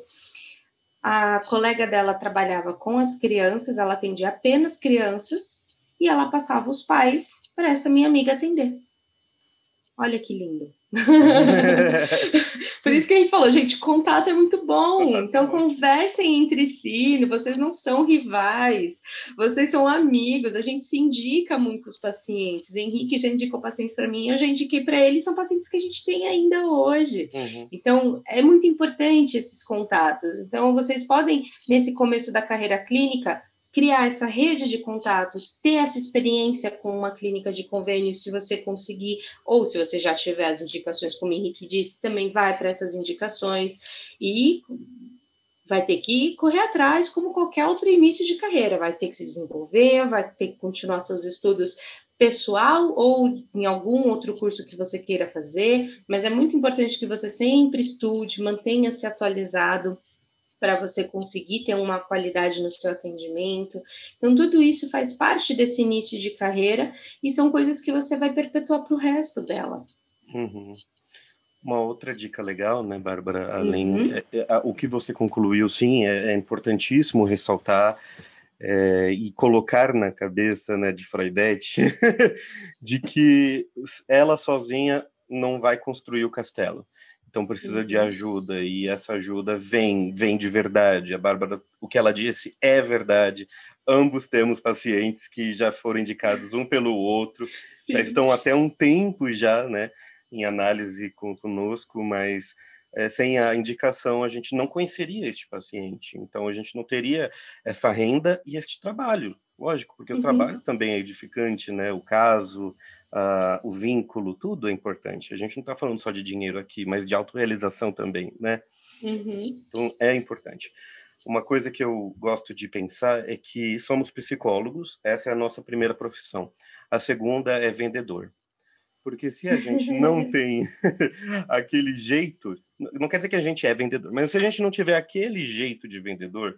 A colega dela trabalhava com as crianças, ela atendia apenas crianças, e ela passava os pais para essa minha amiga atender. Olha que lindo. Por isso que a gente falou, gente, contato é muito bom. Então conversem entre si, vocês não são rivais, vocês são amigos. A gente se indica muito os pacientes. Henrique já indicou paciente para mim, eu já indiquei para ele, são pacientes que a gente tem ainda hoje. Uhum. Então é muito importante esses contatos. Então vocês podem nesse começo da carreira clínica criar essa rede de contatos, ter essa experiência com uma clínica de convênio, se você conseguir, ou se você já tiver as indicações, como o Henrique disse, também vai para essas indicações e vai ter que correr atrás, como qualquer outro início de carreira, vai ter que se desenvolver, vai ter que continuar seus estudos pessoal ou em algum outro curso que você queira fazer, mas é muito importante que você sempre estude, mantenha-se atualizado para você conseguir ter uma qualidade no seu atendimento. Então, tudo isso faz parte desse início de carreira e são coisas que você vai perpetuar para o resto dela. Uhum. Uma outra dica legal, né, Bárbara? Além uhum. é, é, o que você concluiu, sim, é, é importantíssimo ressaltar é, e colocar na cabeça, né, de Freudete, de que ela sozinha não vai construir o castelo então precisa de uhum. ajuda e essa ajuda vem, vem de verdade. A Bárbara, o que ela disse é verdade. Ambos temos pacientes que já foram indicados um pelo outro, Sim. já estão até um tempo já, né, em análise com, conosco, mas é, sem a indicação a gente não conheceria este paciente. Então a gente não teria essa renda e este trabalho, lógico, porque uhum. o trabalho também é edificante, né? O caso, uh, o vínculo, tudo é importante. A gente não está falando só de dinheiro aqui, mas de autorrealização também, né? Uhum. Então, é importante. Uma coisa que eu gosto de pensar é que somos psicólogos, essa é a nossa primeira profissão. A segunda é vendedor. Porque se a gente não tem aquele jeito, não quer dizer que a gente é vendedor, mas se a gente não tiver aquele jeito de vendedor,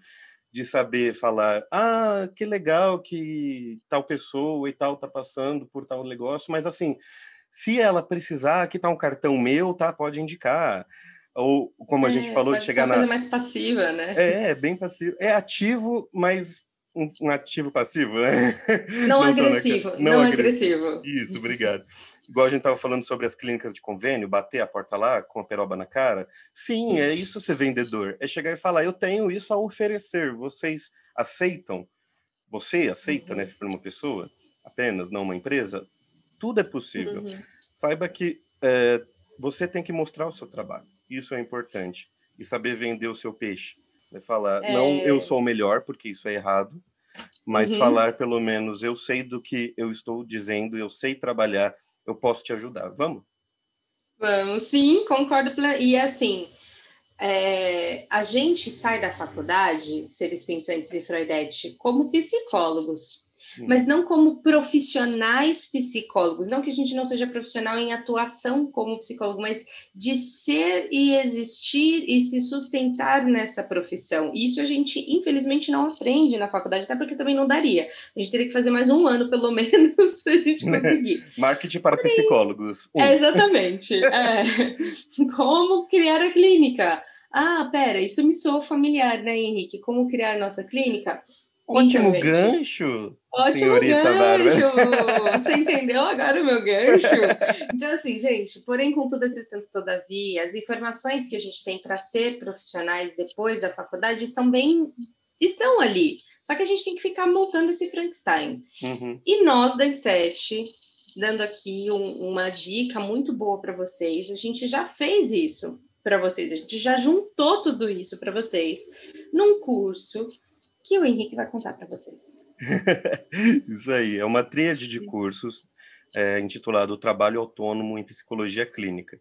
de saber falar, ah, que legal que tal pessoa e tal tá passando por tal negócio, mas assim, se ela precisar, aqui tá um cartão meu, tá, pode indicar. Ou como a gente é, falou, de chegar ser uma na coisa mais passiva, né? É, bem passivo. É ativo, mas um, um ativo passivo, né? Não, não agressivo, na... não, não agressivo. agressivo. Isso, obrigado. Igual a gente estava falando sobre as clínicas de convênio, bater a porta lá com a peroba na cara. Sim, é isso ser vendedor. É chegar e falar, eu tenho isso a oferecer. Vocês aceitam? Você aceita, uhum. né? Se for uma pessoa apenas, não uma empresa, tudo é possível. Uhum. Saiba que é, você tem que mostrar o seu trabalho. Isso é importante. E saber vender o seu peixe. Né? Falar, é... não eu sou o melhor, porque isso é errado, mas uhum. falar pelo menos eu sei do que eu estou dizendo, eu sei trabalhar, eu posso te ajudar. Vamos? Vamos, sim, concordo. E assim, é, a gente sai da faculdade, seres pensantes e Freudete, como psicólogos mas não como profissionais psicólogos. Não que a gente não seja profissional em atuação como psicólogo, mas de ser e existir e se sustentar nessa profissão. Isso a gente, infelizmente, não aprende na faculdade, até porque também não daria. A gente teria que fazer mais um ano, pelo menos, para a gente conseguir. Marketing para psicólogos. Um. É, exatamente. é. Como criar a clínica? Ah, pera, isso me soa familiar, né, Henrique? Como criar nossa clínica? Ótimo então, gancho! Ótimo gancho! Você entendeu agora o meu gancho? Então, assim, gente, porém, contudo, entretanto, todavia, as informações que a gente tem para ser profissionais depois da faculdade estão bem. estão ali. Só que a gente tem que ficar montando esse Frankenstein. Uhum. E nós, da Inset, dando aqui um, uma dica muito boa para vocês, a gente já fez isso para vocês, a gente já juntou tudo isso para vocês num curso que o Henrique vai contar para vocês. Isso aí, é uma tríade de cursos é, intitulado Trabalho Autônomo em Psicologia Clínica,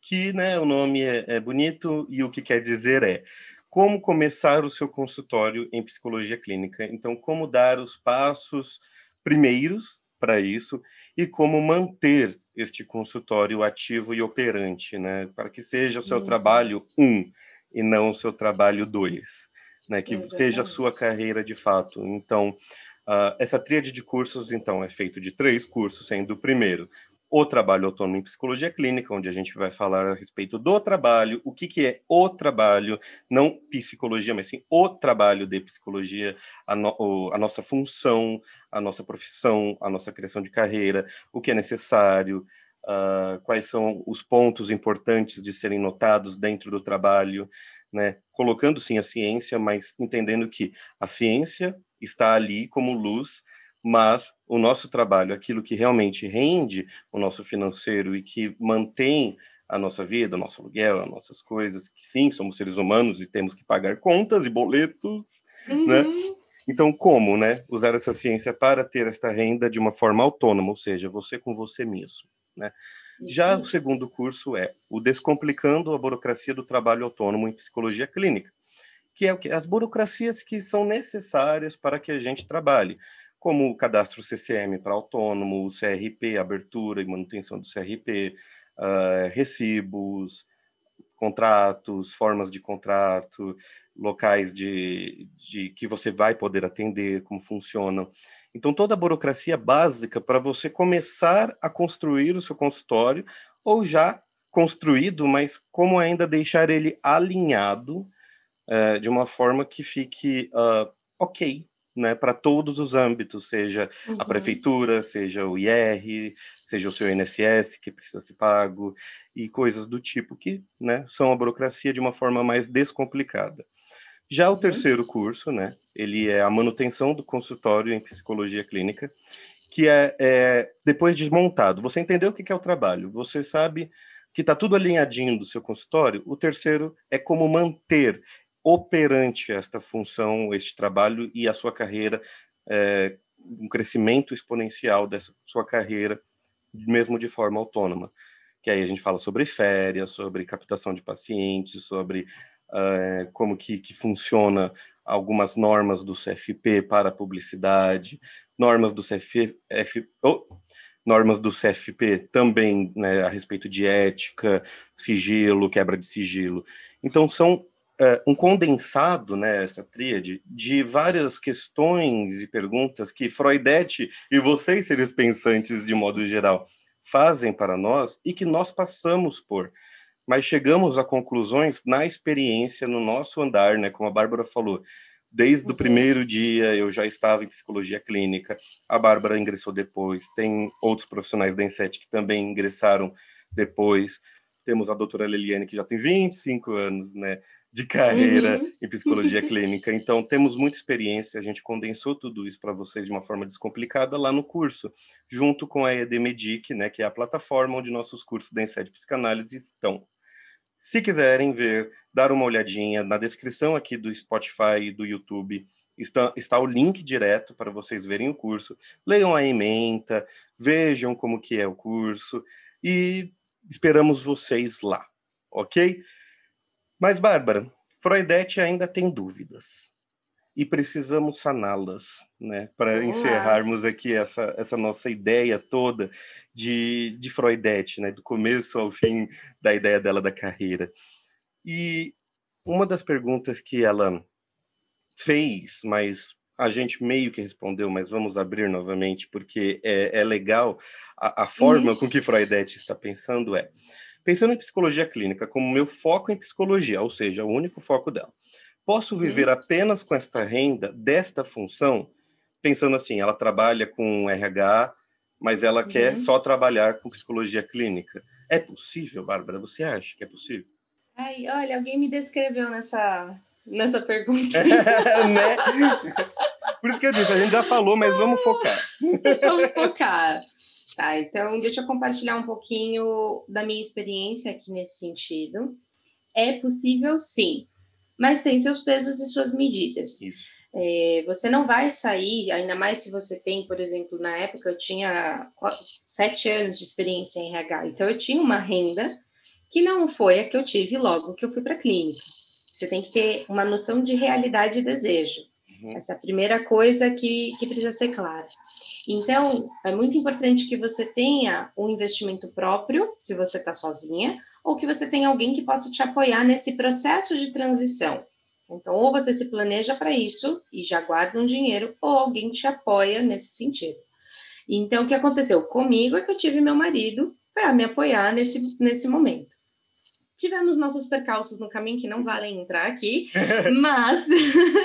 que né, o nome é, é bonito e o que quer dizer é como começar o seu consultório em psicologia clínica. Então, como dar os passos primeiros para isso e como manter este consultório ativo e operante, né, para que seja o seu uhum. trabalho um e não o seu trabalho dois né, que Exatamente. seja a sua carreira de fato. Então, uh, essa tríade de cursos, então, é feito de três cursos, sendo o primeiro o trabalho autônomo em psicologia clínica, onde a gente vai falar a respeito do trabalho, o que, que é o trabalho, não psicologia, mas sim o trabalho de psicologia, a, no, a nossa função, a nossa profissão, a nossa criação de carreira, o que é necessário, uh, quais são os pontos importantes de serem notados dentro do trabalho, né? Colocando sim a ciência, mas entendendo que a ciência está ali como luz, mas o nosso trabalho, aquilo que realmente rende o nosso financeiro e que mantém a nossa vida, nosso aluguel, as nossas coisas, que sim, somos seres humanos e temos que pagar contas e boletos, né? uhum. né? Então, como, né, usar essa ciência para ter esta renda de uma forma autônoma, ou seja, você com você mesmo, né? Já o segundo curso é o Descomplicando a Burocracia do Trabalho Autônomo em Psicologia Clínica, que é o que as burocracias que são necessárias para que a gente trabalhe, como o cadastro CCM para autônomo, o CRP, abertura e manutenção do CRP, uh, ah, recibos, contratos, formas de contrato, locais de, de que você vai poder atender, como funcionam. Então, toda a burocracia básica para você começar a construir o seu consultório, ou já construído, mas como ainda deixar ele alinhado uh, de uma forma que fique uh, ok, né, para todos os âmbitos, seja uhum. a prefeitura, seja o IR, seja o seu INSS que precisa ser pago e coisas do tipo que, né, são a burocracia de uma forma mais descomplicada. Já o terceiro curso, né, ele é a manutenção do consultório em psicologia clínica, que é, é depois de montado, você entendeu o que é o trabalho, você sabe que está tudo alinhadinho do seu consultório. O terceiro é como manter operante esta função, este trabalho e a sua carreira, é, um crescimento exponencial dessa sua carreira, mesmo de forma autônoma. Que aí a gente fala sobre férias, sobre captação de pacientes, sobre uh, como que, que funciona algumas normas do CFP para publicidade, normas do CFP, oh, normas do CFP também né, a respeito de ética, sigilo, quebra de sigilo. Então, são é, um condensado, né, essa tríade, de várias questões e perguntas que Freudete e vocês, seres pensantes de modo geral, fazem para nós e que nós passamos por. Mas chegamos a conclusões na experiência, no nosso andar, né, como a Bárbara falou. Desde uhum. o primeiro dia eu já estava em psicologia clínica. A Bárbara ingressou depois. Tem outros profissionais da Inset que também ingressaram depois. Temos a doutora Leliane, que já tem 25 anos né, de carreira uhum. em psicologia clínica. Então, temos muita experiência. A gente condensou tudo isso para vocês de uma forma descomplicada lá no curso, junto com a EDMedic, né, que é a plataforma onde nossos cursos da Inset Psicanálise estão. Se quiserem ver, dar uma olhadinha na descrição aqui do Spotify e do YouTube, está, está o link direto para vocês verem o curso. Leiam a ementa, vejam como que é o curso e esperamos vocês lá, ok? Mas, Bárbara, Freudete ainda tem dúvidas e precisamos saná-las, né? Para encerrarmos aqui essa, essa nossa ideia toda de, de Freudete, né? Do começo ao fim da ideia dela da carreira. E uma das perguntas que ela fez, mas a gente meio que respondeu, mas vamos abrir novamente, porque é, é legal a, a forma uhum. com que Freudete está pensando é pensando em psicologia clínica como meu foco em psicologia, ou seja, o único foco dela. Posso viver apenas com esta renda, desta função? Pensando assim, ela trabalha com RH, mas ela uhum. quer só trabalhar com psicologia clínica. É possível, Bárbara? Você acha que é possível? Ai, olha, alguém me descreveu nessa, nessa pergunta. né? Por isso que eu disse, a gente já falou, mas vamos focar. vamos focar. Tá, então deixa eu compartilhar um pouquinho da minha experiência aqui nesse sentido. É possível, sim mas tem seus pesos e suas medidas. É, você não vai sair, ainda mais se você tem, por exemplo, na época eu tinha sete anos de experiência em RH, então eu tinha uma renda que não foi a que eu tive logo que eu fui para a clínica. Você tem que ter uma noção de realidade e desejo. Uhum. Essa é a primeira coisa que, que precisa ser clara. Então, é muito importante que você tenha um investimento próprio, se você está sozinha, ou que você tenha alguém que possa te apoiar nesse processo de transição. Então, ou você se planeja para isso e já guarda um dinheiro, ou alguém te apoia nesse sentido. Então, o que aconteceu comigo é que eu tive meu marido para me apoiar nesse, nesse momento. Tivemos nossos percalços no caminho que não valem entrar aqui, mas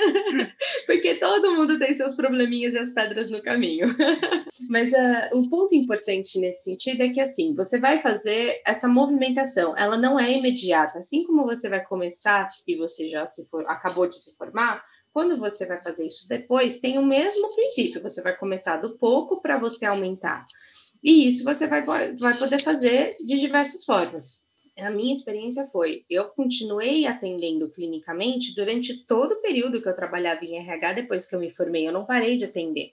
porque todo mundo tem seus probleminhas e as pedras no caminho. mas uh, um ponto importante nesse sentido é que assim, você vai fazer essa movimentação, ela não é imediata. Assim como você vai começar e você já se for, acabou de se formar, quando você vai fazer isso depois, tem o mesmo princípio. Você vai começar do pouco para você aumentar. E isso você vai, vai poder fazer de diversas formas a minha experiência foi, eu continuei atendendo clinicamente durante todo o período que eu trabalhava em RH depois que eu me formei, eu não parei de atender.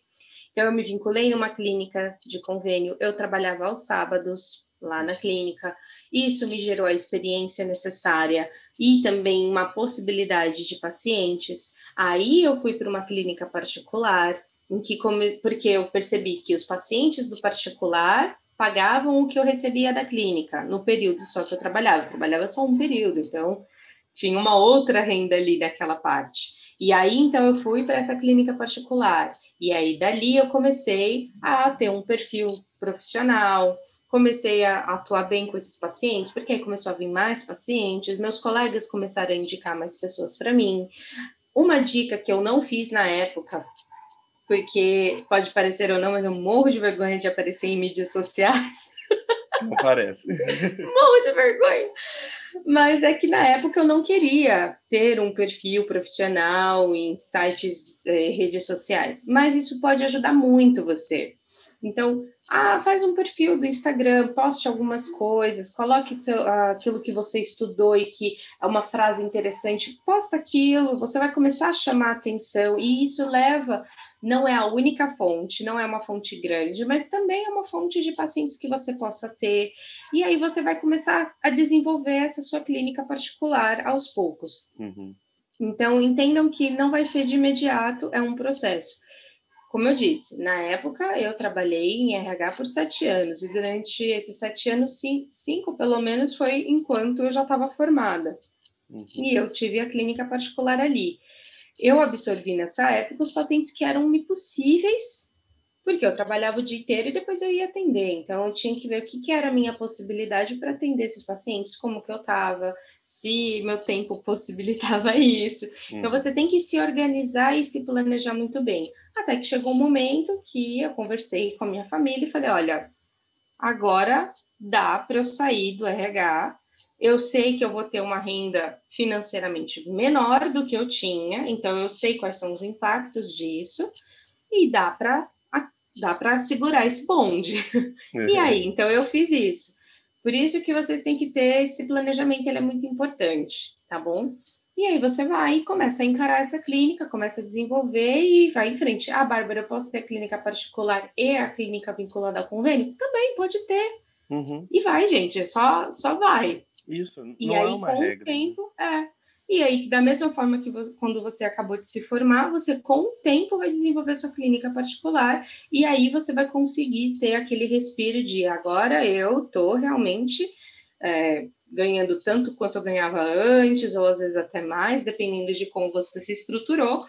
Então eu me vinculei numa clínica de convênio, eu trabalhava aos sábados lá na clínica. Isso me gerou a experiência necessária e também uma possibilidade de pacientes. Aí eu fui para uma clínica particular, em que porque eu percebi que os pacientes do particular pagavam o que eu recebia da clínica no período só que eu trabalhava. Eu trabalhava só um período, então tinha uma outra renda ali daquela parte. E aí então eu fui para essa clínica particular. E aí dali eu comecei a ter um perfil profissional, comecei a atuar bem com esses pacientes, porque aí começou a vir mais pacientes, meus colegas começaram a indicar mais pessoas para mim. Uma dica que eu não fiz na época, porque pode parecer ou não, mas eu morro de vergonha de aparecer em mídias sociais. Não parece. morro de vergonha. Mas é que na época eu não queria ter um perfil profissional em sites, eh, redes sociais, mas isso pode ajudar muito você. Então, ah, faz um perfil do Instagram, poste algumas coisas, coloque seu, aquilo que você estudou e que é uma frase interessante, posta aquilo, você vai começar a chamar atenção, e isso leva, não é a única fonte, não é uma fonte grande, mas também é uma fonte de pacientes que você possa ter, e aí você vai começar a desenvolver essa sua clínica particular aos poucos. Uhum. Então, entendam que não vai ser de imediato, é um processo. Como eu disse, na época eu trabalhei em RH por sete anos, e durante esses sete anos, cinco, pelo menos, foi enquanto eu já estava formada. Uhum. E eu tive a clínica particular ali. Eu absorvi nessa época os pacientes que eram impossíveis porque eu trabalhava o dia inteiro e depois eu ia atender. Então, eu tinha que ver o que, que era a minha possibilidade para atender esses pacientes, como que eu estava, se meu tempo possibilitava isso. Então, uhum. Então, você tem que se organizar e se planejar muito bem. Até que chegou um momento que eu conversei com a minha família e falei: olha, agora dá para eu sair do RH. Eu sei que eu vou ter uma renda financeiramente menor do que eu tinha, então eu sei quais são os impactos disso e dá para dá para segurar esse bonde. Uhum. E aí, então eu fiz isso. Por isso que vocês têm que ter esse planejamento, ele é muito importante, tá bom? E aí você vai e começa a encarar essa clínica, começa a desenvolver e vai em frente. Ah, Bárbara, eu posso ter a clínica particular e a clínica vinculada ao convênio? Também pode ter. Uhum. E vai, gente, só, só vai. Isso, não e é aí, uma com regra. O tempo, é, e aí, da mesma forma que você, quando você acabou de se formar, você com o tempo vai desenvolver sua clínica particular e aí você vai conseguir ter aquele respiro de agora eu tô realmente é, ganhando tanto quanto eu ganhava antes, ou às vezes até mais, dependendo de como você se estruturou.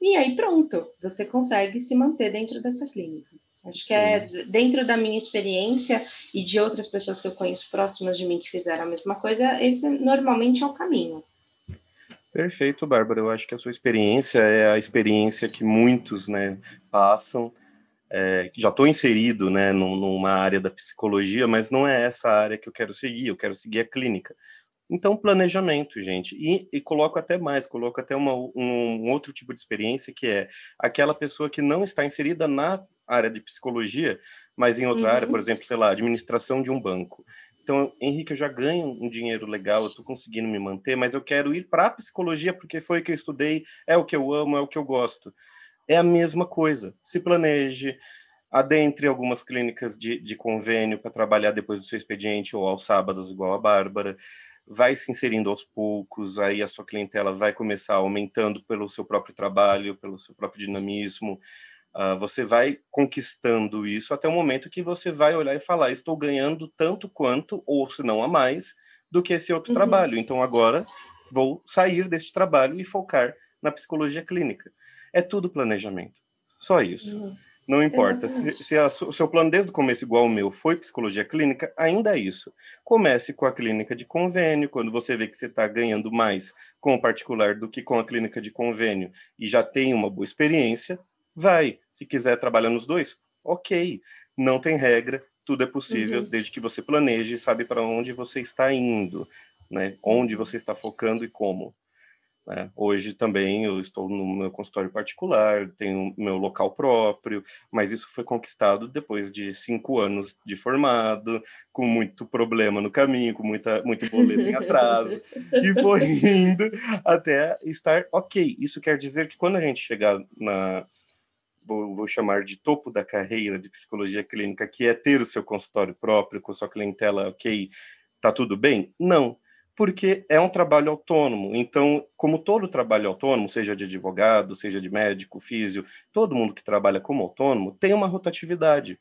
E aí pronto, você consegue se manter dentro dessa clínica. Acho que é Sim. é dentro da minha experiência e de outras pessoas que eu conheço próximas de mim que fizeram a mesma coisa, esse normalmente é o caminho. Perfeito, Bárbara. Eu acho que a sua experiência é a experiência que muitos né, passam. É, já estou inserido né, numa área da psicologia, mas não é essa área que eu quero seguir, eu quero seguir a clínica. Então, planejamento, gente. E, e coloco até mais, coloco até uma, um, um, outro tipo de experiência, que é aquela pessoa que não está inserida na área de psicologia, mas em outra uhum. área, por exemplo, sei lá, administração de um banco. Então, Henrique, eu já ganho um dinheiro legal, eu estou conseguindo me manter, mas eu quero ir para a psicologia porque foi o que eu estudei, é o que eu amo, é o que eu gosto. É a mesma coisa. Se planeje, adentre algumas clínicas de, de convênio para trabalhar depois do seu expediente ou aos sábados, igual a Bárbara. Vai se inserindo aos poucos, aí a sua clientela vai começar aumentando pelo seu próprio trabalho, pelo seu próprio dinamismo. Uh, você vai conquistando isso até o momento que você vai olhar e falar: estou ganhando tanto quanto, ou se não a mais, do que esse outro uhum. trabalho. Então agora vou sair deste trabalho e focar na psicologia clínica. É tudo planejamento. Só isso. Uhum. Não importa. Se, se o seu plano desde o começo, igual o meu, foi psicologia clínica, ainda é isso. Comece com a clínica de convênio, quando você vê que você está ganhando mais com o particular do que com a clínica de convênio e já tem uma boa experiência, Vai. Se quiser trabalhar nos dois, ok. Não tem regra, tudo é possível, uhum. desde que você planeje e sabe para onde você está indo, né? Onde você está focando e como. Né? Hoje também eu estou no meu consultório particular, tenho meu local próprio, mas isso foi conquistado depois de cinco anos de formado, com muito problema no caminho, com muita, muito boleto em atraso, e foi indo até estar ok. Isso quer dizer que quando a gente chegar na, vou, vou, chamar de topo da carreira de psicologia clínica, que é ter o seu consultório próprio, com sua clientela, ok, tá tudo bem? Não, porque é um trabalho autônomo. Então, como todo trabalho autônomo, seja de advogado, seja de médico, físio, todo mundo que trabalha como autônomo tem uma rotatividade.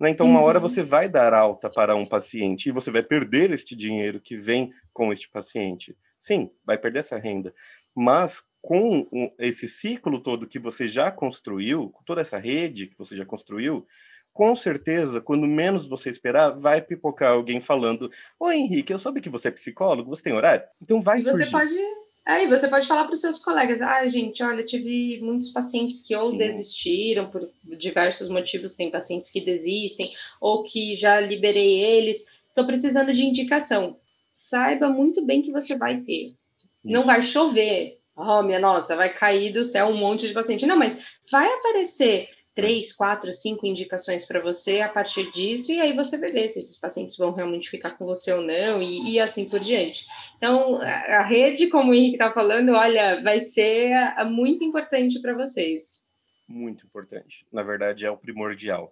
Né? Então, uma hora uhum. você vai dar alta para um paciente e você vai perder este dinheiro que vem com este paciente. Sim, vai perder essa renda. Mas com esse ciclo todo que você já construiu, com toda essa rede que você já construiu, com certeza, quando menos você esperar, vai pipocar alguém falando: Ô Henrique, eu soube que você é psicólogo, você tem horário? Então vai você surgir. Pode... Aí você pode falar para os seus colegas: ah, gente, olha, tive muitos pacientes que ou Sim. desistiram por diversos motivos, tem pacientes que desistem, ou que já liberei eles, estou precisando de indicação. Saiba muito bem que você vai ter. Isso. Não vai chover, oh, minha nossa, vai cair do céu um monte de paciente. Não, mas vai aparecer três, quatro, cinco indicações para você a partir disso, e aí você vai ver se esses pacientes vão realmente ficar com você ou não, e, e assim por diante. Então, a, rede, como o Henrique está falando, olha, vai ser a, a muito importante para vocês. Muito importante. Na verdade, é o primordial.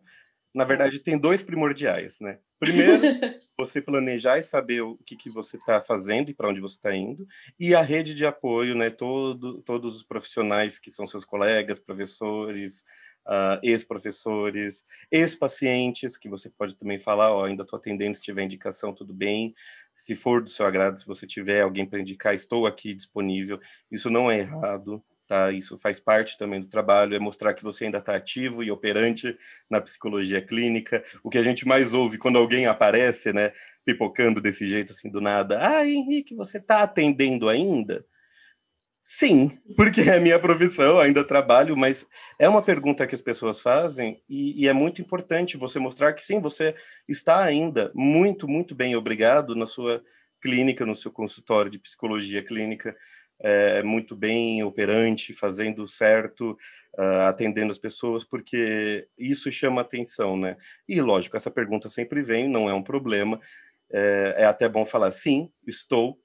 Na verdade, tem dois primordiais, né? Primeiro, você planejar e saber o que, que você está fazendo e para onde você está indo. E a rede de apoio, né? Todo, todos os profissionais que são seus colegas, professores, uh, ex-professores, ex-pacientes, que você pode também falar, ó, ainda estou atendendo, se tiver indicação, tudo bem. Se for do seu agrado, se você tiver alguém para indicar, estou aqui disponível. Isso não é errado, tá? Isso faz parte também do trabalho, é mostrar que você ainda está ativo e operante na psicologia clínica. O que a gente mais ouve quando alguém aparece, né, pipocando desse jeito assim do nada, ah, Henrique, você está atendendo ainda? Sim, porque é minha profissão, ainda trabalho, mas é uma pergunta que as pessoas fazem e, e, é muito importante você mostrar que sim, você está ainda muito, muito bem obrigado na sua clínica, no seu consultório de psicologia clínica, é, muito bem operante, fazendo certo, uh, atendendo as pessoas, porque isso chama atenção, né? E lógico, essa pergunta sempre vem, não é um problema, é, é até bom falar sim, estou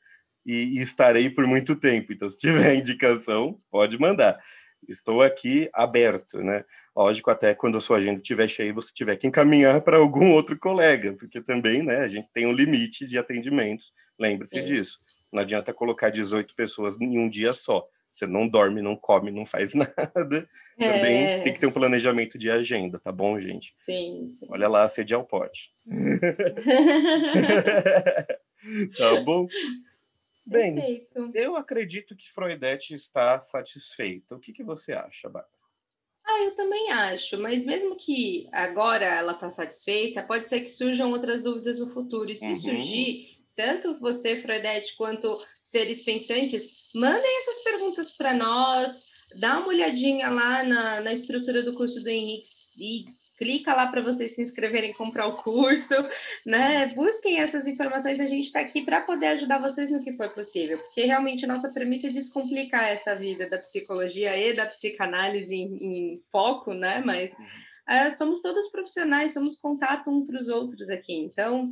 e, e estarei por muito tempo. Então, se tiver indicação, pode mandar. Estou aqui aberto, né? Lógico, até quando a sua agenda estiver cheia, você tiver que encaminhar para algum outro colega, porque também, né, a gente tem um limite de atendimentos, lembre-se disso. Não adianta colocar 18 pessoas em um dia só. Você não dorme, não come, não faz nada. É. Também tem que ter um planejamento de agenda, tá bom, gente? Sim. sim. Olha lá, sediar o pote. tá bom? Bem, Perfeito. eu acredito que Freudete está satisfeita. O que, que você acha, Bárbara? Ah, eu também acho, mas mesmo que agora ela está satisfeita, pode ser que surjam outras dúvidas no futuro. E se uhum. surgir, tanto você, Freudete, quanto seres pensantes, mandem essas perguntas para nós, dá uma olhadinha lá na, na estrutura do curso do Henrique e clica lá para vocês se inscreverem e comprar o curso, né? Busquem essas informações, a gente está aqui para poder ajudar vocês no que for possível, porque realmente nossa premissa é descomplicar essa vida da psicologia e da psicanálise em, em foco, né? Mas uh, somos todos profissionais, somos contato uns para os outros aqui, então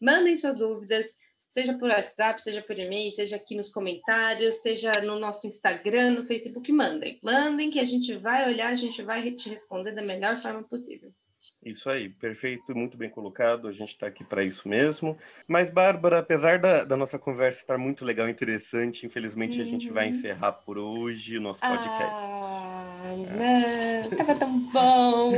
mandem suas dúvidas, seja por WhatsApp, seja por e-mail, seja aqui nos comentários, seja no nosso Instagram, no Facebook, mandem. Mandem que a gente vai olhar, a gente vai te responder da melhor forma possível. Isso aí, perfeito, muito bem colocado. A gente está aqui para isso mesmo. Mas, Bárbara, apesar da, da, nossa conversa estar muito legal e interessante, infelizmente uhum. a gente vai uhum. encerrar por hoje o nosso podcast. Ah, não, estava tão bom!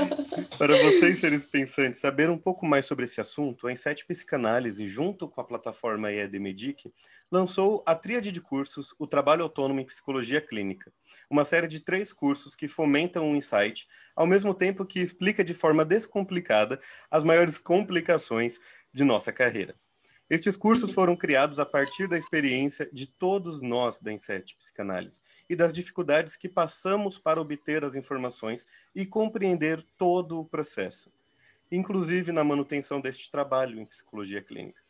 para vocês, seres pensantes, saber um pouco mais sobre esse assunto, a Inset Psicanálise, junto com a plataforma EAD Medic, lançou a tríade de cursos O Trabalho Autônomo em Psicologia Clínica, uma série de três cursos que fomentam o insight, ao mesmo tempo que explica de forma descomplicada as maiores complicações de nossa carreira. Estes cursos foram criados a partir da experiência de todos nós da Inset Psicanálise e das dificuldades que passamos para obter as informações e compreender todo o processo, inclusive na manutenção deste trabalho em psicologia clínica.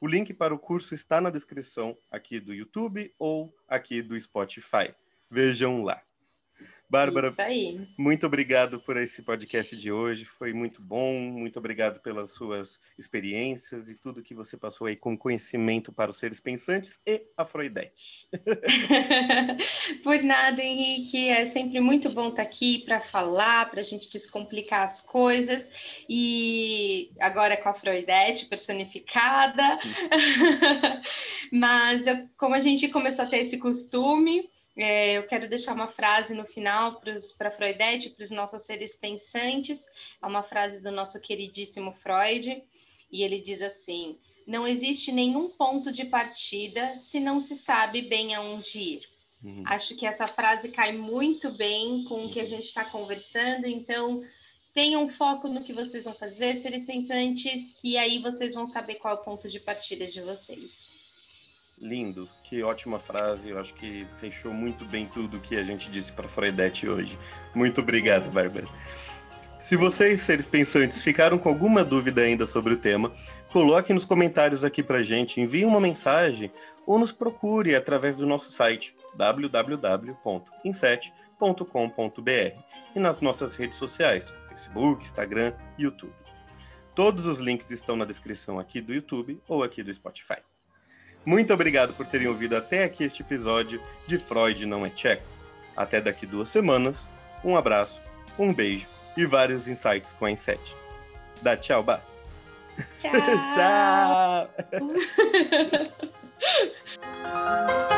O link para o curso está na descrição aqui do YouTube ou aqui do Spotify. Vejam lá. Bárbara, muito obrigado por esse podcast de hoje. Foi muito bom. Muito obrigado pelas suas experiências e tudo que você passou aí com conhecimento para os seres pensantes e a Freudete. por nada, Henrique. É sempre muito bom estar aqui para falar, para a gente descomplicar as coisas. E agora com a Freudete personificada. Mas eu, como a gente começou a ter esse costume, é, eu quero deixar uma frase no final para Freudete, para os nossos seres pensantes. É uma frase do nosso queridíssimo Freud, e ele diz assim: Não existe nenhum ponto de partida se não se sabe bem aonde ir. Uhum. Acho que essa frase cai muito bem com o que a gente está conversando, então tenham foco no que vocês vão fazer, seres pensantes, que aí vocês vão saber qual é o ponto de partida de vocês. Lindo, que ótima frase. Eu acho que fechou muito bem tudo que a gente disse para Freudete hoje. Muito obrigado, Bárbara. Se vocês, seres pensantes, ficaram com alguma dúvida ainda sobre o tema, coloque nos comentários aqui para gente, envie uma mensagem ou nos procure através do nosso site www.inset.com.br e nas nossas redes sociais, Facebook, Instagram, YouTube. Todos os links estão na descrição aqui do YouTube ou aqui do Spotify. Muito obrigado por terem ouvido até aqui este episódio de Freud Não é Tcheco. Até daqui duas semanas. Um abraço, um beijo e vários insights com a Inset. Dá tchau, Bah. Tchau. tchau.